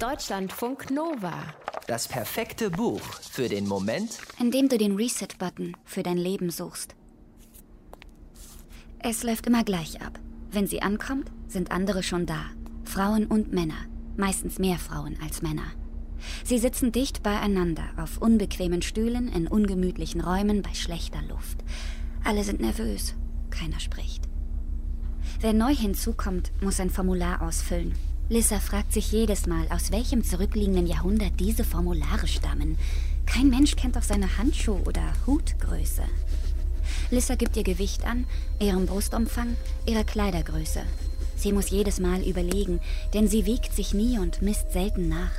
Deutschlandfunk Nova. Das perfekte Buch für den Moment, in dem du den Reset-Button für dein Leben suchst. Es läuft immer gleich ab. Wenn sie ankommt, sind andere schon da. Frauen und Männer. Meistens mehr Frauen als Männer. Sie sitzen dicht beieinander auf unbequemen Stühlen in ungemütlichen Räumen bei schlechter Luft. Alle sind nervös. Keiner spricht. Wer neu hinzukommt, muss ein Formular ausfüllen. Lissa fragt sich jedes Mal, aus welchem zurückliegenden Jahrhundert diese Formulare stammen. Kein Mensch kennt doch seine Handschuh- oder Hutgröße. Lissa gibt ihr Gewicht an, ihren Brustumfang, ihre Kleidergröße. Sie muss jedes Mal überlegen, denn sie wiegt sich nie und misst selten nach.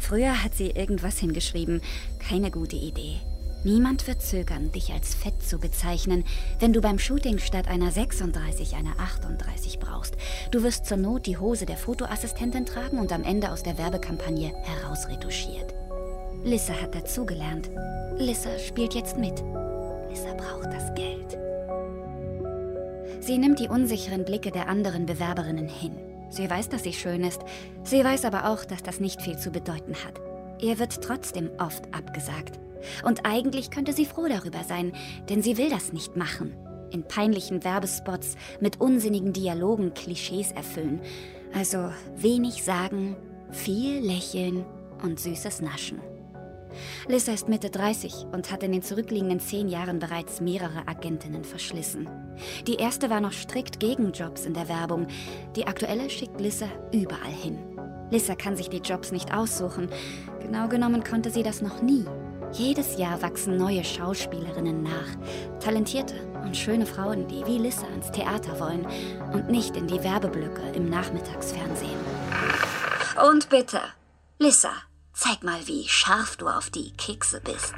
Früher hat sie irgendwas hingeschrieben. Keine gute Idee. Niemand wird zögern, dich als fett zu bezeichnen, wenn du beim Shooting statt einer 36 eine 38 brauchst. Du wirst zur Not die Hose der Fotoassistentin tragen und am Ende aus der Werbekampagne herausretuschiert. Lissa hat dazugelernt. Lissa spielt jetzt mit. Lissa braucht das Geld. Sie nimmt die unsicheren Blicke der anderen Bewerberinnen hin. Sie weiß, dass sie schön ist. Sie weiß aber auch, dass das nicht viel zu bedeuten hat. Ihr wird trotzdem oft abgesagt. Und eigentlich könnte sie froh darüber sein, denn sie will das nicht machen. In peinlichen Werbespots mit unsinnigen Dialogen Klischees erfüllen. Also wenig sagen, viel lächeln und süßes Naschen. Lissa ist Mitte 30 und hat in den zurückliegenden zehn Jahren bereits mehrere Agentinnen verschlissen. Die erste war noch strikt gegen Jobs in der Werbung. Die aktuelle schickt Lissa überall hin. Lissa kann sich die Jobs nicht aussuchen. Genau genommen konnte sie das noch nie. Jedes Jahr wachsen neue Schauspielerinnen nach. Talentierte und schöne Frauen, die wie Lissa ans Theater wollen und nicht in die Werbeblöcke im Nachmittagsfernsehen. Und bitte, Lissa, zeig mal, wie scharf du auf die Kekse bist.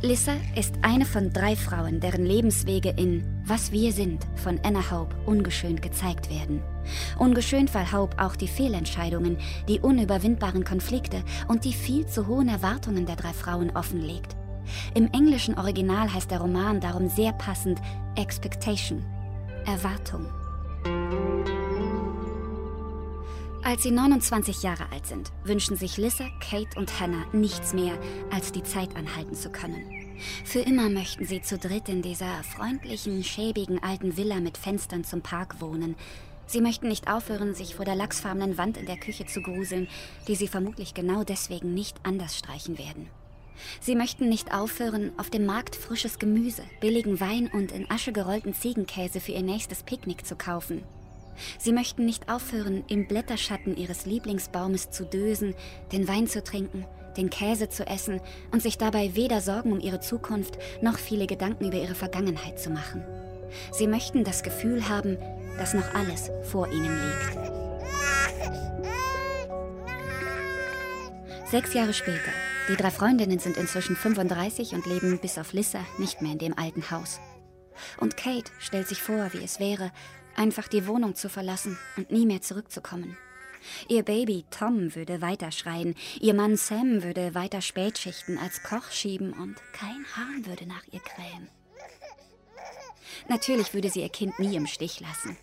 Lissa ist eine von drei Frauen, deren Lebenswege in Was wir sind von Anna Hope ungeschönt gezeigt werden. Ungeschönt, weil Hope auch die Fehlentscheidungen, die unüberwindbaren Konflikte und die viel zu hohen Erwartungen der drei Frauen offenlegt. Im englischen Original heißt der Roman darum sehr passend Expectation, Erwartung. Als sie 29 Jahre alt sind, wünschen sich Lissa, Kate und Hannah nichts mehr, als die Zeit anhalten zu können. Für immer möchten sie zu dritt in dieser freundlichen, schäbigen alten Villa mit Fenstern zum Park wohnen. Sie möchten nicht aufhören, sich vor der lachsfarbenen Wand in der Küche zu gruseln, die sie vermutlich genau deswegen nicht anders streichen werden. Sie möchten nicht aufhören, auf dem Markt frisches Gemüse, billigen Wein und in Asche gerollten Ziegenkäse für ihr nächstes Picknick zu kaufen. Sie möchten nicht aufhören, im Blätterschatten ihres Lieblingsbaumes zu dösen, den Wein zu trinken, den Käse zu essen und sich dabei weder Sorgen um ihre Zukunft noch viele Gedanken über ihre Vergangenheit zu machen. Sie möchten das Gefühl haben, dass noch alles vor ihnen liegt. Sechs Jahre später. Die drei Freundinnen sind inzwischen 35 und leben bis auf Lissa nicht mehr in dem alten Haus. Und Kate stellt sich vor, wie es wäre, einfach die Wohnung zu verlassen und nie mehr zurückzukommen. Ihr Baby Tom würde weiter schreien, ihr Mann Sam würde weiter Spätschichten als Koch schieben und kein Hahn würde nach ihr krähen. Natürlich würde sie ihr Kind nie im Stich lassen.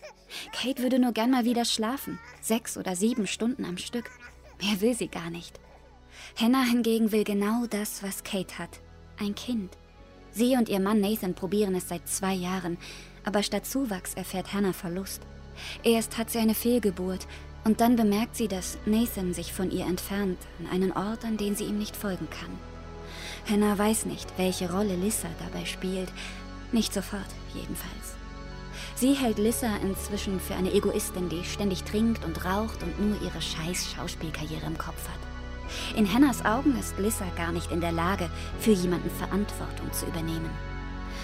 Kate würde nur gern mal wieder schlafen, sechs oder sieben Stunden am Stück. Mehr will sie gar nicht. Hannah hingegen will genau das, was Kate hat. Ein Kind. Sie und ihr Mann Nathan probieren es seit zwei Jahren, aber statt Zuwachs erfährt Hannah Verlust. Erst hat sie eine Fehlgeburt und dann bemerkt sie, dass Nathan sich von ihr entfernt, an einen Ort, an den sie ihm nicht folgen kann. Hannah weiß nicht, welche Rolle Lissa dabei spielt. Nicht sofort, jedenfalls. Sie hält Lissa inzwischen für eine Egoistin, die ständig trinkt und raucht und nur ihre scheiß Schauspielkarriere im Kopf hat. In Hannahs Augen ist Lissa gar nicht in der Lage, für jemanden Verantwortung zu übernehmen.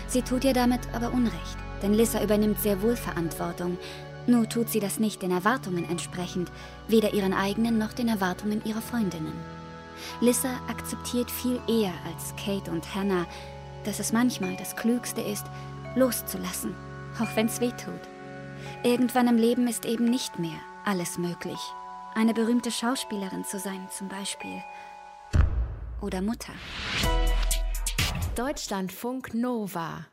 Sie tut ihr damit aber Unrecht denn Lissa übernimmt sehr wohl Verantwortung. Nur tut sie das nicht den Erwartungen entsprechend, weder ihren eigenen noch den Erwartungen ihrer Freundinnen. Lissa akzeptiert viel eher als Kate und Hannah, dass es manchmal das Klügste ist, loszulassen, auch wenn's weh tut. Irgendwann im Leben ist eben nicht mehr alles möglich. Eine berühmte Schauspielerin zu sein zum Beispiel. Oder Mutter. Deutschlandfunk Nova